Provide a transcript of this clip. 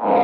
Oh.